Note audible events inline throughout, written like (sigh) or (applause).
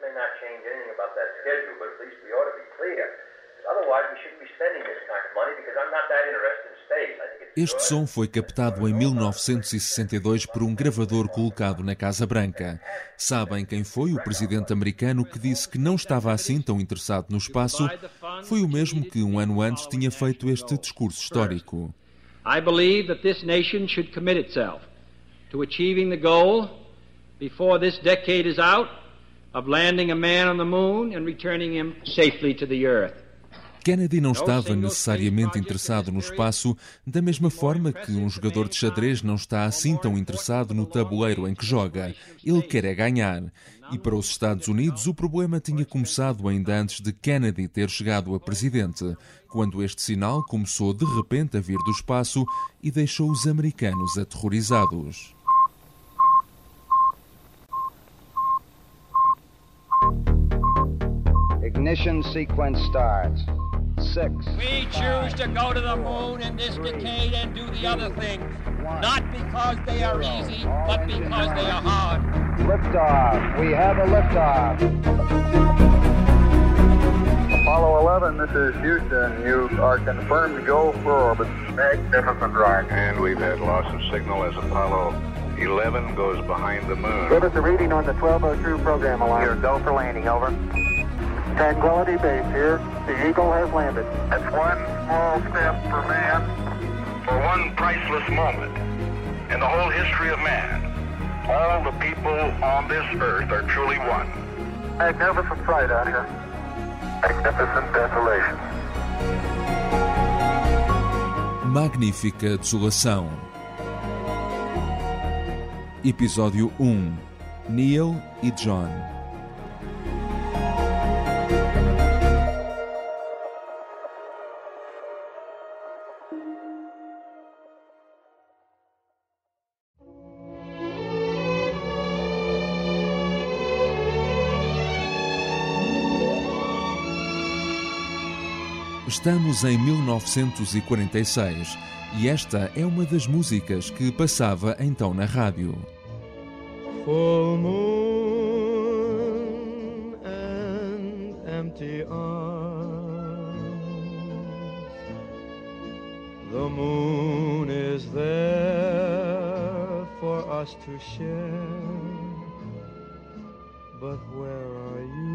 may not change anything about that schedule, but at least we ought to be clear. Otherwise, we shouldn't be spending this kind of money because I'm not that interested in space. Este som foi captado em 1962 por um gravador colocado na Casa Branca. Sabem quem foi o presidente americano que disse que não estava assim tão interessado no espaço? Foi o mesmo que um ano antes tinha feito este discurso histórico. I believe that this nation should commit itself to achieving the goal before this decade is out of landing a man on the moon and returning him safely to the earth. Kennedy não estava necessariamente interessado no espaço, da mesma forma que um jogador de xadrez não está assim tão interessado no tabuleiro em que joga. Ele quer é ganhar. E para os Estados Unidos, o problema tinha começado ainda antes de Kennedy ter chegado a presidente, quando este sinal começou de repente a vir do espaço e deixou os americanos aterrorizados. Ignition sequence starts. Six. We choose to go to the moon in this decade and do the other things, not because they are easy, but because they are hard. Liftoff. We have a liftoff. Apollo 11, this is Houston. You are uh, confirmed to go for orbit. Magnificent ride. And we've had loss of signal as Apollo 11 goes behind the moon. Give us a reading on the 1202 program alarm. Here, go for landing, over. Tranquility Base here. The Eagle has landed. That's one small step for man, for one priceless moment in the whole history of man. All the people on this earth are truly one. Magnificent sight out here. Magnificent desolation. Magnífica Desolação. Episódio 1 Neil e John. Estamos em 1946 e esta é uma das músicas que passava então na rádio. Full moon and empty arms. The moon is there for us to share. But where are you?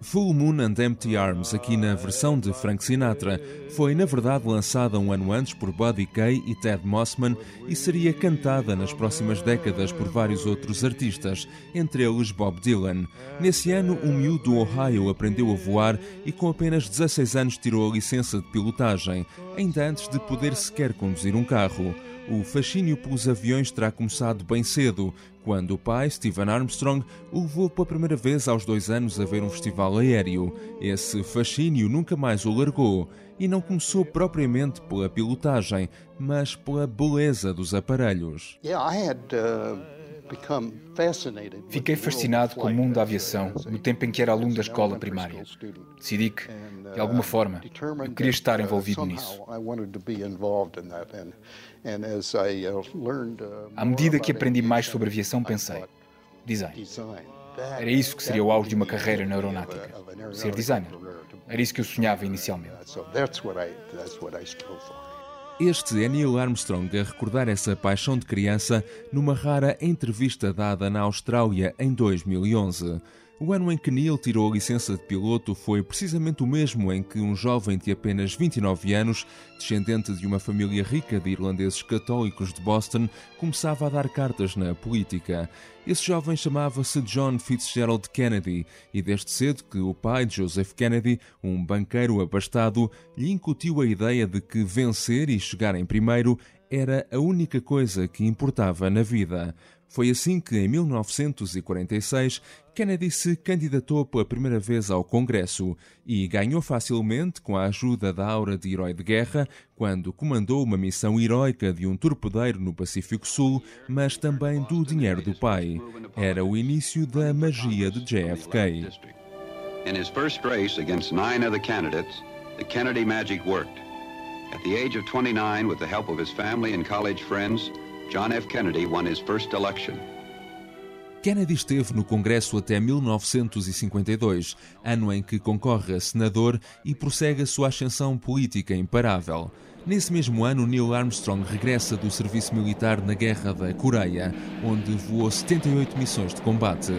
Full Moon and Empty Arms, aqui na versão de Frank Sinatra, foi na verdade lançada um ano antes por Buddy Kay e Ted Mossman e seria cantada nas próximas décadas por vários outros artistas, entre eles Bob Dylan. Nesse ano, um miúdo do Ohio aprendeu a voar e com apenas 16 anos tirou a licença de pilotagem, ainda antes de poder sequer conduzir um carro. O fascínio pelos aviões terá começado bem cedo, quando o pai, Stephen Armstrong, o levou pela primeira vez aos dois anos a ver um festival aéreo. Esse fascínio nunca mais o largou e não começou propriamente pela pilotagem, mas pela beleza dos aparelhos. Fiquei fascinado com o mundo da aviação no tempo em que era aluno da escola primária. Decidi que, de alguma forma, eu queria estar envolvido nisso. À medida que aprendi mais sobre aviação, pensei: design. Era isso que seria o auge de uma carreira na aeronáutica. Ser designer. Era isso que eu sonhava inicialmente. Este é Neil Armstrong a recordar essa paixão de criança numa rara entrevista dada na Austrália em 2011. O ano em que Neil tirou a licença de piloto foi precisamente o mesmo em que um jovem de apenas 29 anos, descendente de uma família rica de irlandeses católicos de Boston, começava a dar cartas na política. Esse jovem chamava-se John Fitzgerald Kennedy e desde cedo que o pai de Joseph Kennedy, um banqueiro abastado, lhe incutiu a ideia de que vencer e chegar em primeiro era a única coisa que importava na vida. Foi assim que, em 1946, Kennedy se candidatou pela primeira vez ao Congresso e ganhou facilmente com a ajuda da aura de herói de guerra quando comandou uma missão heroica de um torpedeiro no Pacífico Sul, mas também do dinheiro do pai. Era o início da magia de JFK. In his first race against nine other candidates, the Kennedy magic worked. At the age of 29, with the help of his family and college friends, John F. Kennedy won his first election. Kennedy esteve no Congresso até 1952, ano em que concorre a senador e prossegue a sua ascensão política imparável. Nesse mesmo ano, Neil Armstrong regressa do serviço militar na Guerra da Coreia, onde voou 78 missões de combate.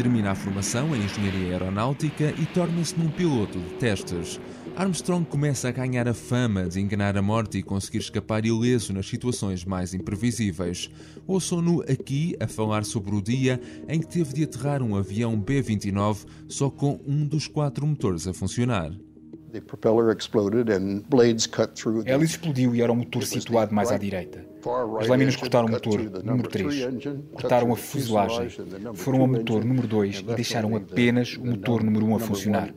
Termina a formação em engenharia aeronáutica e torna-se num piloto de testes. Armstrong começa a ganhar a fama de enganar a morte e conseguir escapar ileso nas situações mais imprevisíveis. Ouçam-no aqui a falar sobre o dia em que teve de aterrar um avião B-29 só com um dos quatro motores a funcionar. A hélice explodiu e era o motor situado mais à direita. As lâminas cortaram o motor número 3, cortaram a fuselagem, foram ao motor número 2 e deixaram apenas o motor número 1 a funcionar.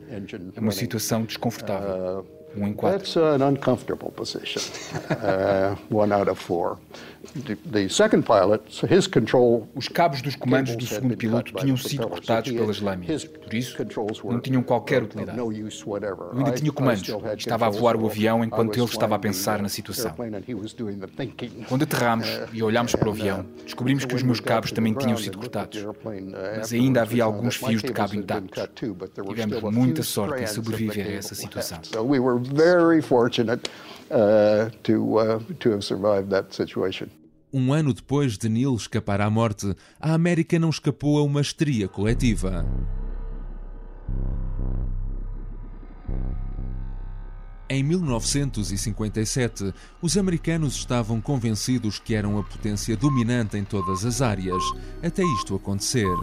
É uma situação desconfortável. Um em quatro. That's an uncomfortable position. Uh, (laughs) one out of four. The, the second pilot, his control. Os cabos dos comandos do segundo piloto tinham sido cortados pelas lâminas. Por isso, não tinham qualquer utilidade. Eu ainda tinha comandos. Estava a voar o avião enquanto ele estava a pensar na situação. Quando aterramos e olhámos para o avião, descobrimos que os meus cabos também tinham sido cortados. Mas ainda havia alguns fios de cabo intactos. Tivemos muita sorte em sobreviver a essa situação. Very fortunate uh, to, uh, to have survived that situation. Um ano depois de Neil escapar à morte, a América não escapou a uma histeria coletiva. Em 1957, os americanos estavam convencidos que eram a potência dominante em todas as áreas, até isto acontecer.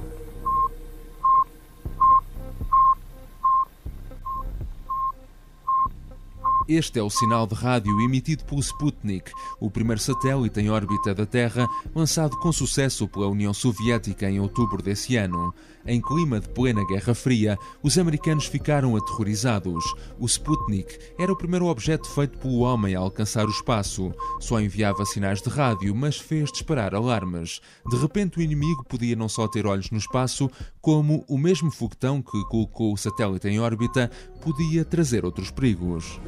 Este é o sinal de rádio emitido pelo Sputnik, o primeiro satélite em órbita da Terra, lançado com sucesso pela União Soviética em outubro desse ano. Em clima de plena Guerra Fria, os americanos ficaram aterrorizados. O Sputnik era o primeiro objeto feito pelo homem a alcançar o espaço. Só enviava sinais de rádio, mas fez disparar alarmes. De repente, o inimigo podia não só ter olhos no espaço, como o mesmo foguetão que colocou o satélite em órbita podia trazer outros perigos.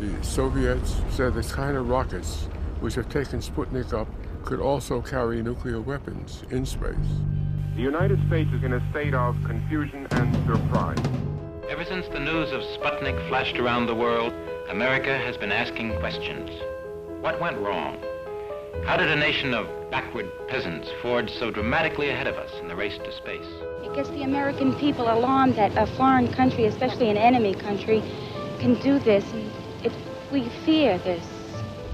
Taken Sputnik up could also carry nuclear weapons in space. The United States is in a state of confusion and surprise. Ever since the news of Sputnik flashed around the world, America has been asking questions. What went wrong? How did a nation of backward peasants forge so dramatically ahead of us in the race to space? It gets the American people alarmed that a foreign country, especially an enemy country, can do this. And it, we fear this.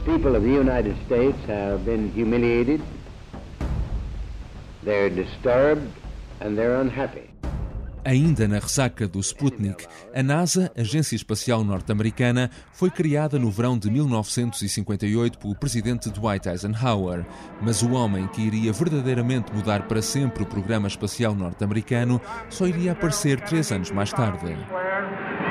People of the United States have been humiliated, they're disturbed, and they're unhappy. Ainda na ressaca do Sputnik, a NASA, Agência Espacial Norte-Americana, foi criada no verão de 1958 pelo presidente Dwight Eisenhower. Mas o homem que iria verdadeiramente mudar para sempre o programa espacial norte-americano só iria aparecer três anos mais tarde.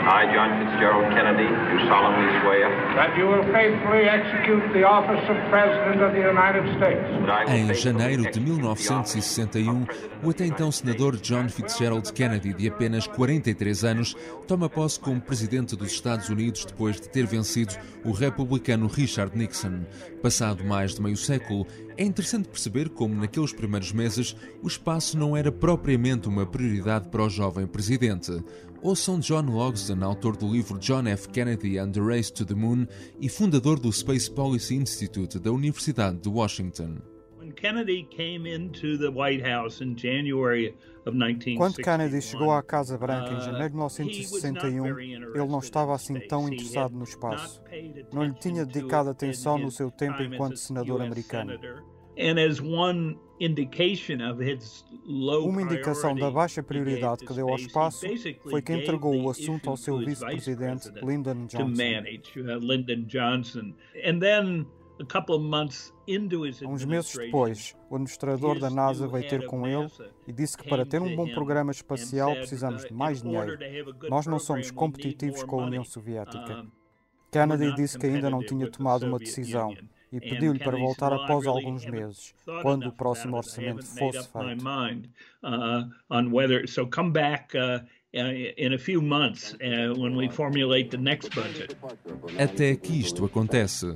I, John Fitzgerald Kennedy, do solemnly swear that you will faithfully execute the office of President of the United States. Em janeiro de 1961, o até então senador John Fitzgerald Kennedy, de apenas 43 anos, toma posse como presidente dos Estados Unidos depois de ter vencido o republicano Richard Nixon. Passado mais de meio século, é interessante perceber como, naqueles primeiros meses, o espaço não era propriamente uma prioridade para o jovem presidente. Ouçam John Logsdon, autor do livro John F. Kennedy and the Race to the Moon e fundador do Space Policy Institute da Universidade de Washington. Quando Kennedy chegou à Casa Branca em janeiro de 1961, ele não estava assim tão interessado no espaço. Não lhe tinha dedicado atenção no seu tempo enquanto senador americano. Uma indicação da baixa prioridade que deu ao espaço foi que entregou o assunto ao seu vice-presidente Lyndon Johnson. Uns meses depois, o administrador da NASA veio ter com ele e disse que para ter um bom programa espacial precisamos de mais dinheiro. Nós não somos competitivos com a União Soviética. Kennedy disse que ainda não tinha tomado uma decisão e pediu-lhe para voltar após alguns meses, quando o próximo orçamento fosse feito. Até que isto acontece.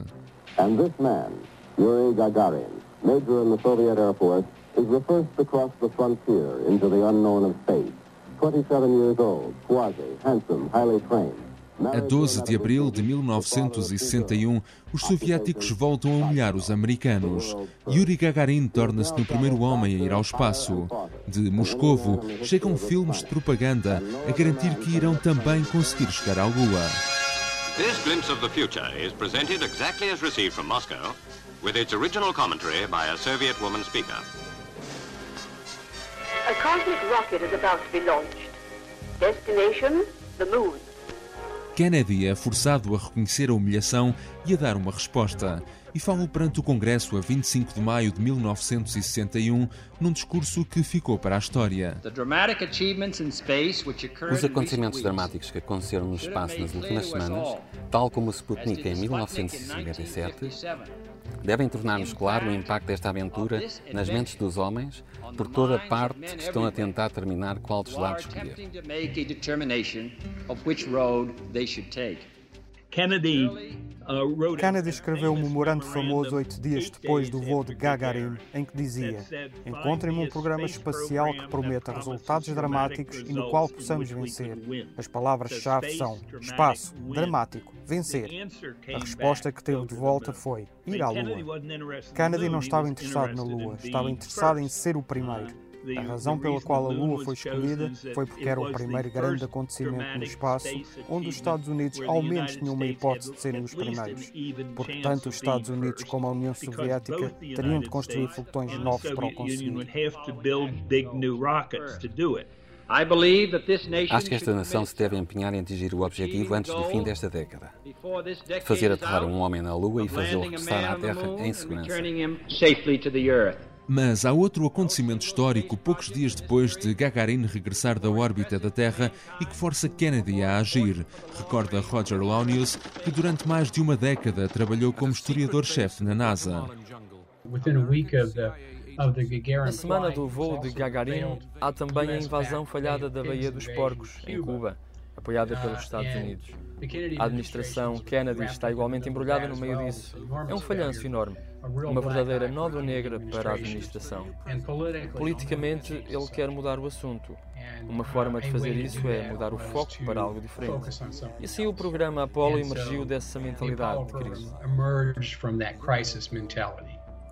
And this man, Yuri Gagarin, major in the Soviet Air Force, is the first to cross the frontier into the unknown of space. 27 years old, swarthy, handsome, highly trained. A 12 de abril de 1961, os soviéticos voltam a humilhar os americanos. Yuri Gagarin torna-se no primeiro homem a ir ao espaço. De Moscovo, chegam filmes de propaganda a garantir que irão também conseguir chegar à Lua. This glimpse of the future is presented exactly as received from Moscow, with its original commentary by a Soviet woman speaker. A cosmic rocket is about to be launched. Destination, the moon. Kennedy é forçado a reconhecer a humilhação e a dar uma resposta. E fala perante o Congresso a 25 de maio de 1961, num discurso que ficou para a história. Os acontecimentos dramáticos que aconteceram no espaço nas últimas semanas, tal como o Sputnik em 1957, devem tornar-nos claro o impacto desta aventura nas mentes dos homens por toda parte que estão a tentar determinar qual dos lados escolher. Kennedy Kennedy escreveu um memorando famoso oito dias depois do voo de Gagarin, em que dizia: Encontrem-me um programa espacial que prometa resultados dramáticos e no qual possamos vencer. As palavras-chave são espaço, dramático, vencer. A resposta que teve de volta foi ir à Lua. Kennedy não estava interessado na Lua, estava interessado em ser o primeiro. A razão pela qual a Lua foi escolhida foi porque era o primeiro grande acontecimento no espaço onde os Estados Unidos ao menos tinham uma hipótese de serem os primeiros. Porque tanto os Estados Unidos como a União Soviética teriam de construir foguetões novos para o conseguir. Acho que esta nação se deve empenhar em atingir o objetivo antes do fim desta década. Fazer aterrar um homem na Lua e fazê-lo regressar à Terra em segurança. Mas há outro acontecimento histórico poucos dias depois de Gagarin regressar da órbita da Terra e que força Kennedy a agir. Recorda Roger Launius, que durante mais de uma década trabalhou como historiador-chefe na NASA. Na semana do voo de Gagarin, há também a invasão falhada da Baía dos Porcos, em Cuba, apoiada pelos Estados Unidos. A administração Kennedy está igualmente embrulhada no meio disso. É um falhanço enorme uma verdadeira nódoa negra para a administração. Politicamente, ele quer mudar o assunto. Uma forma de fazer isso é mudar o foco para algo diferente. E assim o programa Apollo emergiu dessa mentalidade de crise.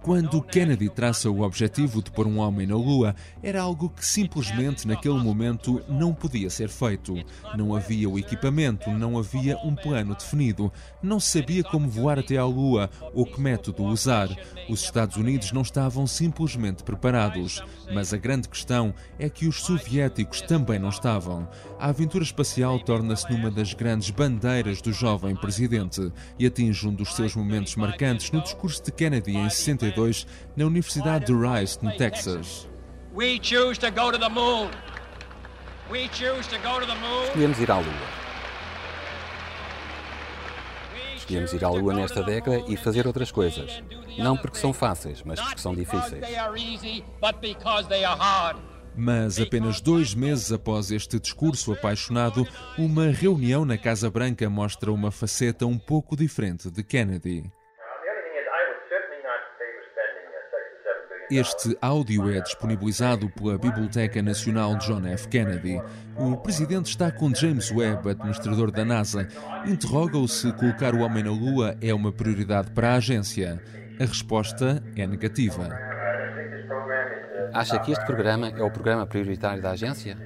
Quando Kennedy traça o objetivo de pôr um homem na Lua, era algo que simplesmente naquele momento não podia ser feito. Não havia o equipamento, não havia um plano definido, não sabia como voar até à Lua ou que método usar. Os Estados Unidos não estavam simplesmente preparados. Mas a grande questão é que os soviéticos também não estavam. A aventura espacial torna-se numa das grandes bandeiras do jovem presidente e atinge um dos seus momentos marcantes no discurso de Kennedy em 62 na Universidade de Rice, no Texas. Escolhemos ir à Lua. Escolhemos ir à Lua nesta década e fazer outras coisas. Não porque são fáceis, mas porque são difíceis. Mas apenas dois meses após este discurso apaixonado, uma reunião na Casa Branca mostra uma faceta um pouco diferente de Kennedy. Este áudio é disponibilizado pela Biblioteca Nacional John F. Kennedy. O presidente está com James Webb, administrador da NASA. Interroga-o se colocar o homem na Lua é uma prioridade para a agência. A resposta é negativa. Acha que este programa é o programa prioritário da agência?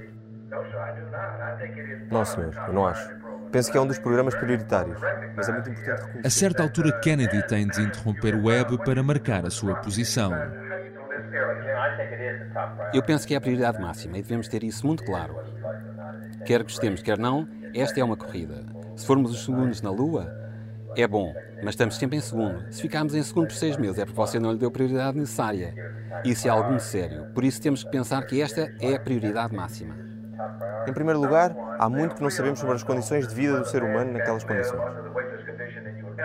Não, senhor, eu não acho. Penso que é um dos programas prioritários, mas é muito importante reconhecer. A certa altura, Kennedy tem de interromper Webb para marcar a sua posição. Eu penso que é a prioridade máxima e devemos ter isso muito claro. Quer gostemos, quer não, esta é uma corrida. Se formos os segundos na Lua, é bom, mas estamos sempre em segundo. Se ficarmos em segundo por seis meses, é porque você não lhe deu a prioridade necessária. Isso é algo sério. Por isso temos que pensar que esta é a prioridade máxima. Em primeiro lugar, há muito que não sabemos sobre as condições de vida do ser humano naquelas condições.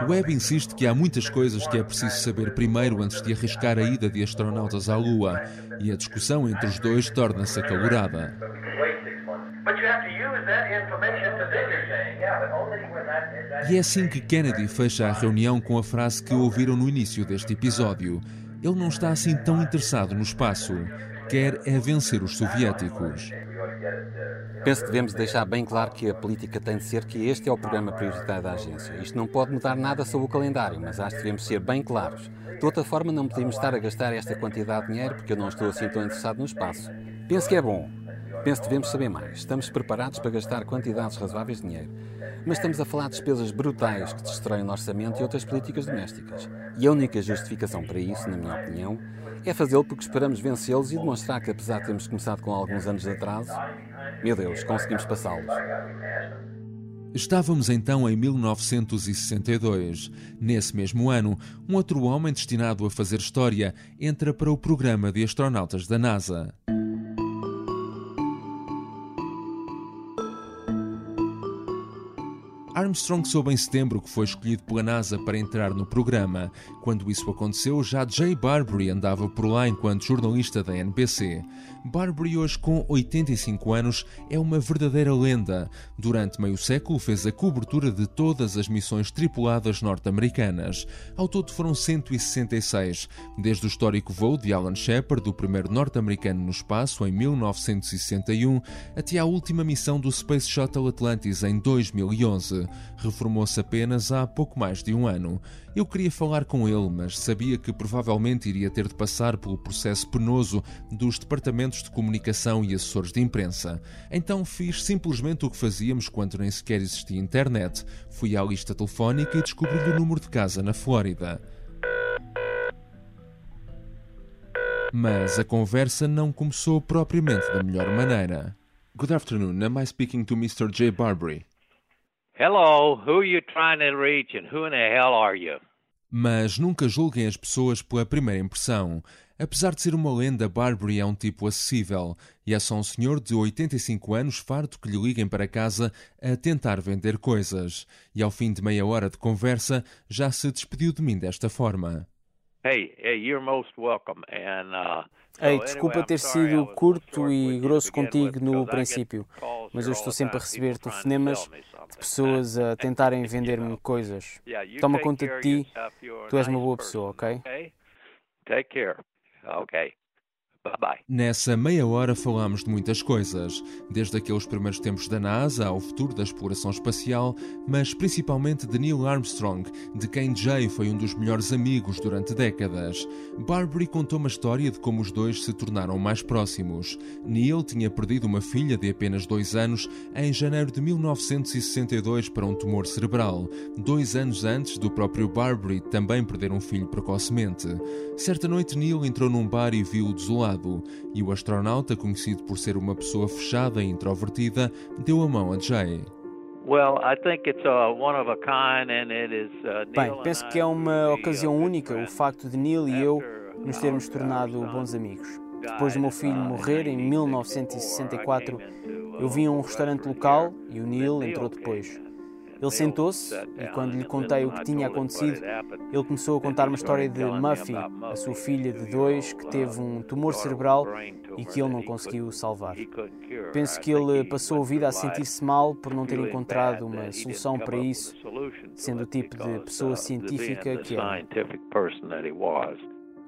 Webb insiste que há muitas coisas que é preciso saber primeiro antes de arriscar a ida de astronautas à Lua, e a discussão entre os dois torna-se acalorada. E é assim que Kennedy fecha a reunião com a frase que ouviram no início deste episódio. ele não está assim tão interessado no espaço. Quer é vencer os soviéticos. Penso que devemos deixar bem claro que a política tem de ser que este é o programa prioritário da agência. Isto não pode mudar nada sobre o calendário, mas acho que devemos ser bem claros. De outra forma, não podemos estar a gastar esta quantidade de dinheiro porque eu não estou assim tão interessado no espaço. Penso que é bom. Penso que devemos saber mais. Estamos preparados para gastar quantidades razoáveis de dinheiro. Mas estamos a falar de despesas brutais que destroem o orçamento e outras políticas domésticas. E a única justificação para isso, na minha opinião, é fazê-lo porque esperamos vencê-los e demonstrar que, apesar de termos começado com alguns anos de atraso, meu Deus, conseguimos passá-los. Estávamos então em 1962. Nesse mesmo ano, um outro homem destinado a fazer história entra para o programa de astronautas da NASA. Armstrong soube em setembro que foi escolhido pela NASA para entrar no programa. Quando isso aconteceu, já Jay Barbary andava por lá enquanto jornalista da NBC. Barbary, hoje com 85 anos, é uma verdadeira lenda. Durante meio século fez a cobertura de todas as missões tripuladas norte-americanas. Ao todo foram 166, desde o histórico voo de Alan Shepard, o primeiro norte-americano no espaço, em 1961, até à última missão do Space Shuttle Atlantis em 2011 reformou-se apenas há pouco mais de um ano. Eu queria falar com ele, mas sabia que provavelmente iria ter de passar pelo processo penoso dos departamentos de comunicação e assessores de imprensa. Então fiz simplesmente o que fazíamos quando nem sequer existia internet. Fui à lista telefónica e descobri-lhe o número de casa na Flórida. Mas a conversa não começou propriamente da melhor maneira. Good afternoon. Am I speaking to Mr. J. Barbary? Hello, who are you trying to reach and who in the hell are you? Mas nunca julguem as pessoas pela primeira impressão. Apesar de ser uma lenda, Barbary é um tipo acessível e é só um senhor de 85 anos farto que lhe liguem para casa a tentar vender coisas. E ao fim de meia hora de conversa, já se despediu de mim desta forma. Hey, hey, you're most welcome and uh Ei, desculpa ter sido curto e grosso contigo no princípio, mas eu estou sempre a receber telefonemas de pessoas a (laughs) tentarem vender-me coisas. Toma conta de ti, tu és uma boa pessoa, ok? Take care. Okay. Nessa meia hora falámos de muitas coisas, desde aqueles primeiros tempos da NASA ao futuro da exploração espacial, mas principalmente de Neil Armstrong, de quem Jay foi um dos melhores amigos durante décadas. Barbary contou uma história de como os dois se tornaram mais próximos. Neil tinha perdido uma filha de apenas dois anos em janeiro de 1962 para um tumor cerebral, dois anos antes do próprio Barbary também perder um filho precocemente. Certa noite, Neil entrou num bar e viu-o desolado lado, e o astronauta, conhecido por ser uma pessoa fechada e introvertida, deu a mão a Jay. Uh, Bem, penso que é uma ocasião única o facto de Neil e eu nos termos tornado bons amigos. Depois do meu filho morrer em 1964, eu vim a um restaurante local e o Neil entrou depois. Ele sentou-se e, quando lhe contei o que tinha acontecido, ele começou a contar uma história de Muffy, a sua filha de dois, que teve um tumor cerebral e que ele não conseguiu salvar. Penso que ele passou a vida a sentir-se mal por não ter encontrado uma solução para isso, sendo o tipo de pessoa científica que é.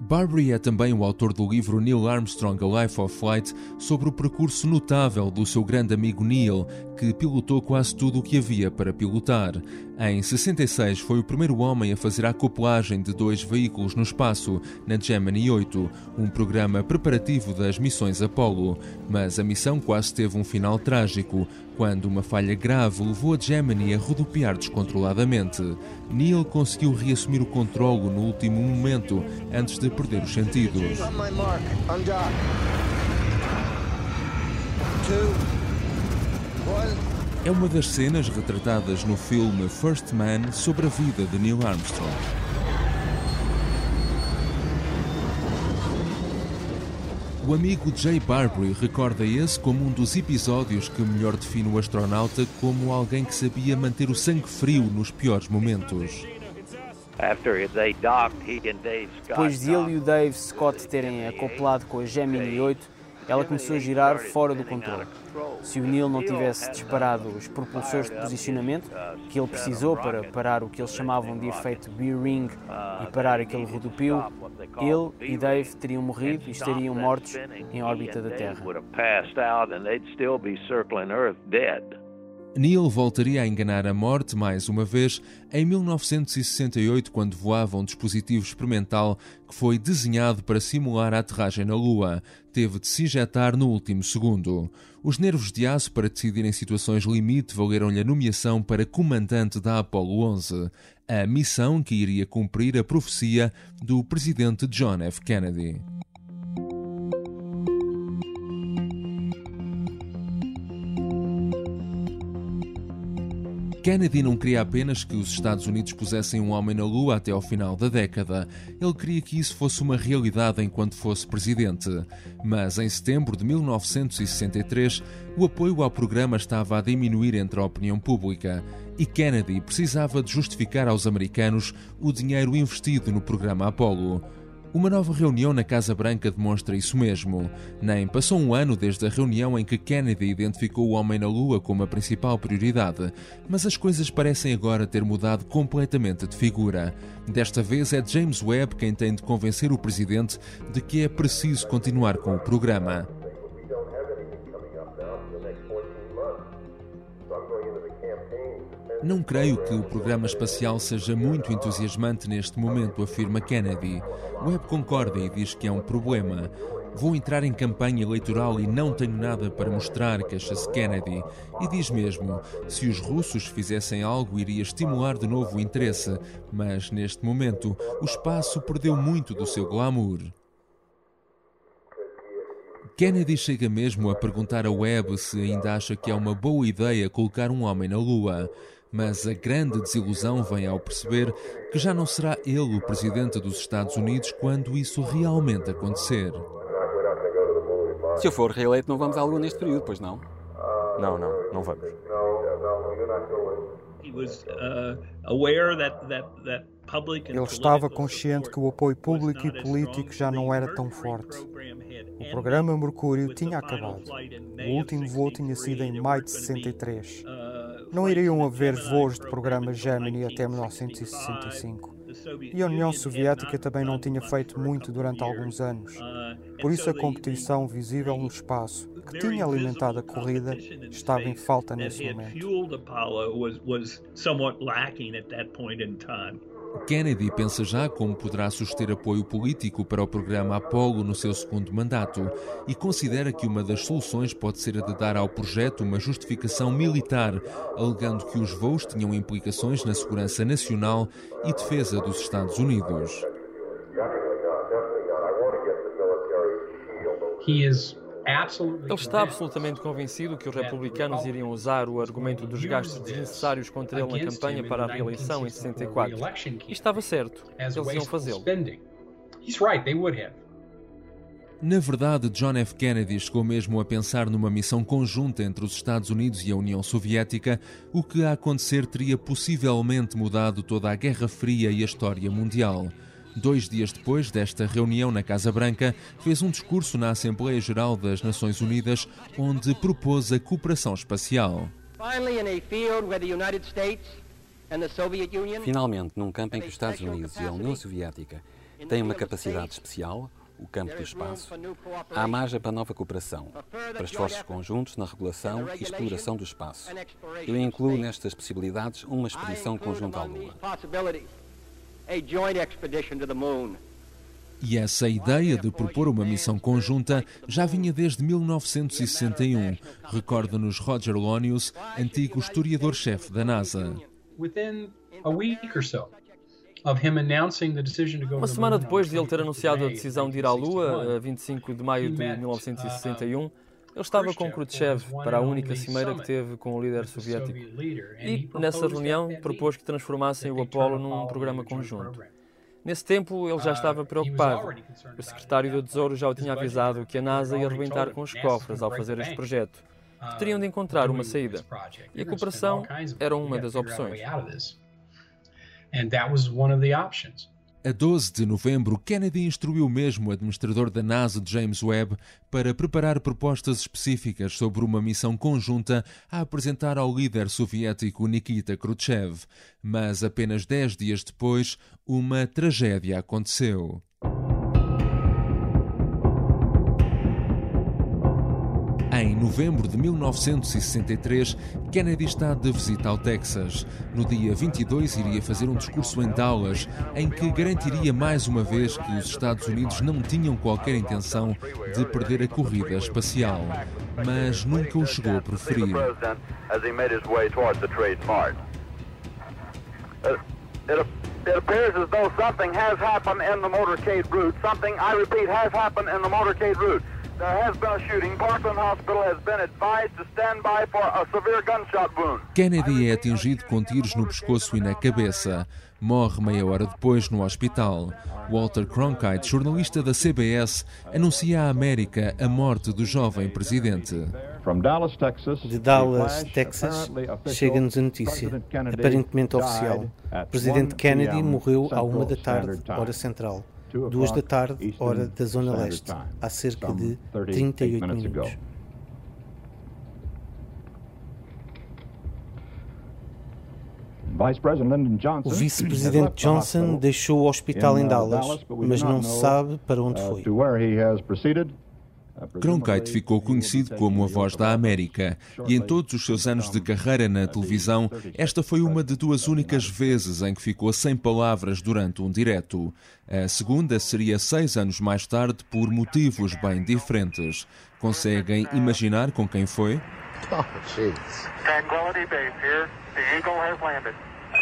Barbary é também o autor do livro Neil Armstrong A Life of Flight sobre o percurso notável do seu grande amigo Neil, que pilotou quase tudo o que havia para pilotar. Em 66 foi o primeiro homem a fazer a acoplagem de dois veículos no espaço, na Gemini 8, um programa preparativo das missões Apollo. Mas a missão quase teve um final trágico, quando uma falha grave levou a Gemini a rodopiar descontroladamente. Neil conseguiu reassumir o controlo no último momento, antes de perder os sentidos. É uma das cenas retratadas no filme First Man sobre a vida de Neil Armstrong. O amigo Jay Barbary recorda esse como um dos episódios que melhor define o astronauta como alguém que sabia manter o sangue frio nos piores momentos. Depois de ele e o Dave Scott terem acoplado com a Gemini 8, ela começou a girar fora do controle. Se o Neil não tivesse disparado os propulsores de posicionamento que ele precisou para parar o que eles chamavam de efeito B-ring e parar aquele rodopio, ele e Dave teriam morrido e estariam mortos em órbita da Terra. Neil voltaria a enganar a morte mais uma vez em 1968, quando voava um dispositivo experimental que foi desenhado para simular a aterragem na Lua. Teve de se injetar no último segundo. Os nervos de aço para decidir em situações limite valeram-lhe a nomeação para comandante da Apollo 11, a missão que iria cumprir a profecia do presidente John F. Kennedy. Kennedy não queria apenas que os Estados Unidos pusessem um homem na Lua até ao final da década. Ele queria que isso fosse uma realidade enquanto fosse presidente. Mas em setembro de 1963, o apoio ao programa estava a diminuir entre a opinião pública e Kennedy precisava de justificar aos americanos o dinheiro investido no programa Apollo. Uma nova reunião na Casa Branca demonstra isso mesmo. Nem passou um ano desde a reunião em que Kennedy identificou o homem na Lua como a principal prioridade, mas as coisas parecem agora ter mudado completamente de figura. Desta vez é James Webb quem tem de convencer o presidente de que é preciso continuar com o programa. Não creio que o programa espacial seja muito entusiasmante neste momento, afirma Kennedy. Webb concorda e diz que é um problema. Vou entrar em campanha eleitoral e não tenho nada para mostrar, queixa-se Kennedy. E diz mesmo: se os russos fizessem algo, iria estimular de novo o interesse. Mas neste momento, o espaço perdeu muito do seu glamour. Kennedy chega mesmo a perguntar a Webb se ainda acha que é uma boa ideia colocar um homem na Lua. Mas a grande desilusão vem ao perceber que já não será ele o presidente dos Estados Unidos quando isso realmente acontecer. Se eu for reeleito, não vamos à Lua neste período, pois não? Não, não, não vamos. Ele estava consciente que o apoio público e político já não era tão forte. O programa Mercúrio tinha acabado. O último voo tinha sido em maio de 63. Não iriam haver voos de programa Gemini até 1965. E a União Soviética também não tinha feito muito durante alguns anos. Por isso, a competição visível no espaço, que tinha alimentado a corrida, estava em falta nesse momento. Kennedy pensa já como poderá suster apoio político para o programa Apollo no seu segundo mandato e considera que uma das soluções pode ser a de dar ao projeto uma justificação militar, alegando que os voos tinham implicações na segurança nacional e defesa dos Estados Unidos. He is ele está absolutamente convencido que os republicanos iriam usar o argumento dos gastos desnecessários contra ele na campanha para a reeleição em 64. E estava certo, eles iam fazê-lo. Na verdade, John F. Kennedy chegou mesmo a pensar numa missão conjunta entre os Estados Unidos e a União Soviética, o que a acontecer teria possivelmente mudado toda a Guerra Fria e a história mundial. Dois dias depois desta reunião na Casa Branca, fez um discurso na Assembleia Geral das Nações Unidas, onde propôs a cooperação espacial. Finalmente, num campo em que os Estados Unidos e a União Soviética têm uma capacidade especial, o campo do espaço, há margem para nova cooperação, para esforços conjuntos na regulação e exploração do espaço. Eu incluo nestas possibilidades uma expedição conjunta à Lua E essa ideia de propor uma missão conjunta já vinha desde 1961, recorda-nos Roger Lonius, antigo historiador-chefe da NASA. Uma semana depois de ele ter anunciado a decisão de ir à Lua, a 25 de maio de 1961, ele estava com Khrushchev para a única cimeira que teve com o líder soviético. E, nessa reunião, propôs que transformassem o Apollo num programa conjunto. Nesse tempo, ele já estava preocupado. O secretário do Tesouro já o tinha avisado que a NASA ia arrebentar com os cofres ao fazer este projeto, que teriam de encontrar uma saída. E a cooperação era uma das opções. A 12 de novembro, Kennedy instruiu mesmo o administrador da NASA, James Webb, para preparar propostas específicas sobre uma missão conjunta a apresentar ao líder soviético Nikita Khrushchev. Mas apenas dez dias depois, uma tragédia aconteceu. Em novembro de 1963, Kennedy está de visita ao Texas. No dia 22, iria fazer um discurso em Dallas, em que garantiria mais uma vez que os Estados Unidos não tinham qualquer intenção de perder a corrida espacial. Mas nunca o chegou a preferir. It appears as though something has happened in the motorcade route. Something, I repeat, has happened in the motorcade route. Kennedy é atingido com tiros no pescoço e na cabeça. Morre meia hora depois no hospital. Walter Cronkite, jornalista da CBS, anuncia à América a morte do jovem presidente. De Dallas, Texas, chega-nos a notícia, aparentemente oficial. O presidente Kennedy morreu à uma da tarde, hora central duas da tarde, hora da Zona Leste, há cerca de 38 minutos. O vice-presidente Johnson deixou o hospital em uh, Dallas, mas não se sabe para onde uh, foi. Cronkite ficou conhecido como a voz da América e em todos os seus anos de carreira na televisão, esta foi uma de duas únicas vezes em que ficou sem palavras durante um direto. A segunda seria seis anos mais tarde por motivos bem diferentes. Conseguem imaginar com quem foi? Oh,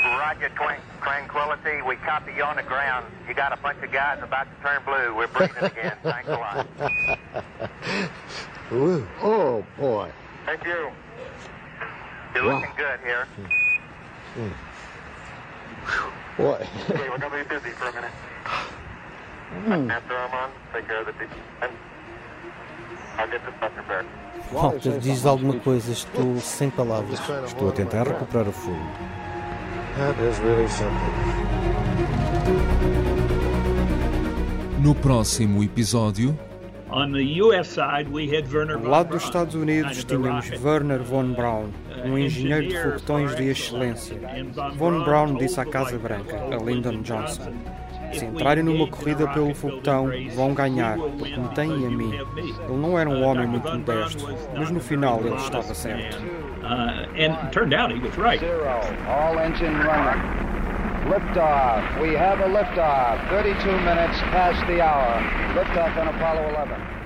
Tranquility Base here. The Eagle has landed. Roger, Tranquility. We copy you on the ground. You got a bunch of guys about to turn blue. We're breathing again. (laughs) Thanks a lot. (laughs) Ooh. Oh, boy. Thank you. You're wow. looking good here. Mm. What? (laughs) okay, we're going to be busy for a minute. Mm. After I'm on, take care of the and I'll get this stuff prepared. Walter, diz alguma coisa, estou sem palavras. Estou a tentar recuperar o fogo. That is really simple. No próximo episódio. Do lado dos Estados Unidos tínhamos Werner von Braun, uh, um engenheiro de foguetões de excelência. Von Braun disse à Casa Branca, a Lyndon Johnson: Se entrarem numa corrida pelo foguetão, vão ganhar, porque me têm a mim. Ele não era um homem muito modesto, mas no final ele estava certo. Uh, and turned out he was right. Zero. All engine running. Liftoff. We have a liftoff. 32 minutes past the hour. Liftoff on Apollo 11.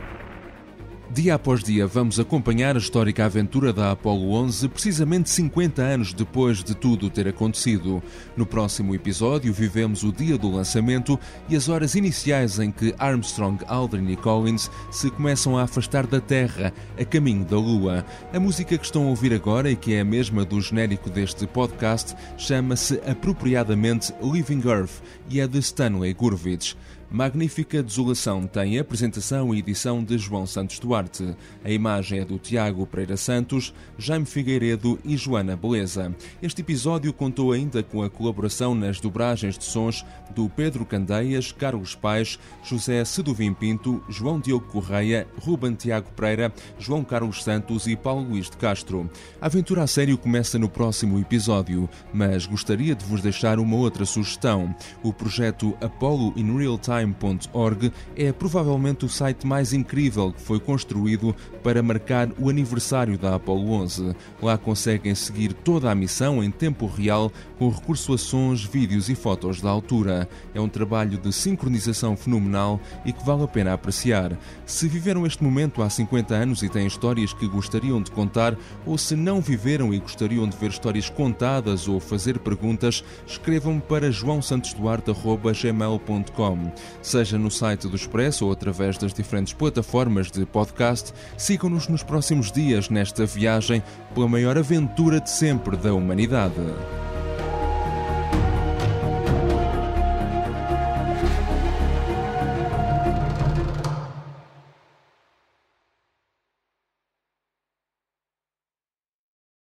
Dia após dia, vamos acompanhar a histórica aventura da Apollo 11, precisamente 50 anos depois de tudo ter acontecido. No próximo episódio, vivemos o dia do lançamento e as horas iniciais em que Armstrong, Aldrin e Collins se começam a afastar da Terra, a caminho da Lua. A música que estão a ouvir agora e que é a mesma do genérico deste podcast chama-se apropriadamente Living Earth e é de Stanley Gurvitch. Magnífica Desolação tem apresentação e edição de João Santos Duarte. A imagem é do Tiago Pereira Santos, Jaime Figueiredo e Joana Beleza. Este episódio contou ainda com a colaboração nas dobragens de sons do Pedro Candeias, Carlos Paes, José Seduvim Pinto, João Diogo Correia, Ruben Tiago Pereira, João Carlos Santos e Paulo Luís de Castro. A aventura a sério começa no próximo episódio, mas gostaria de vos deixar uma outra sugestão. O projeto Apollo in Real Time time.org é provavelmente o site mais incrível que foi construído para marcar o aniversário da Apollo 11. Lá conseguem seguir toda a missão em tempo real com recurso a sons, vídeos e fotos da altura. É um trabalho de sincronização fenomenal e que vale a pena apreciar. Se viveram este momento há 50 anos e têm histórias que gostariam de contar, ou se não viveram e gostariam de ver histórias contadas ou fazer perguntas, escrevam-me para joaosantosduarte.gmail.com. Seja no site do Expresso ou através das diferentes plataformas de podcast, sigam-nos nos próximos dias nesta viagem pela maior aventura de sempre da humanidade.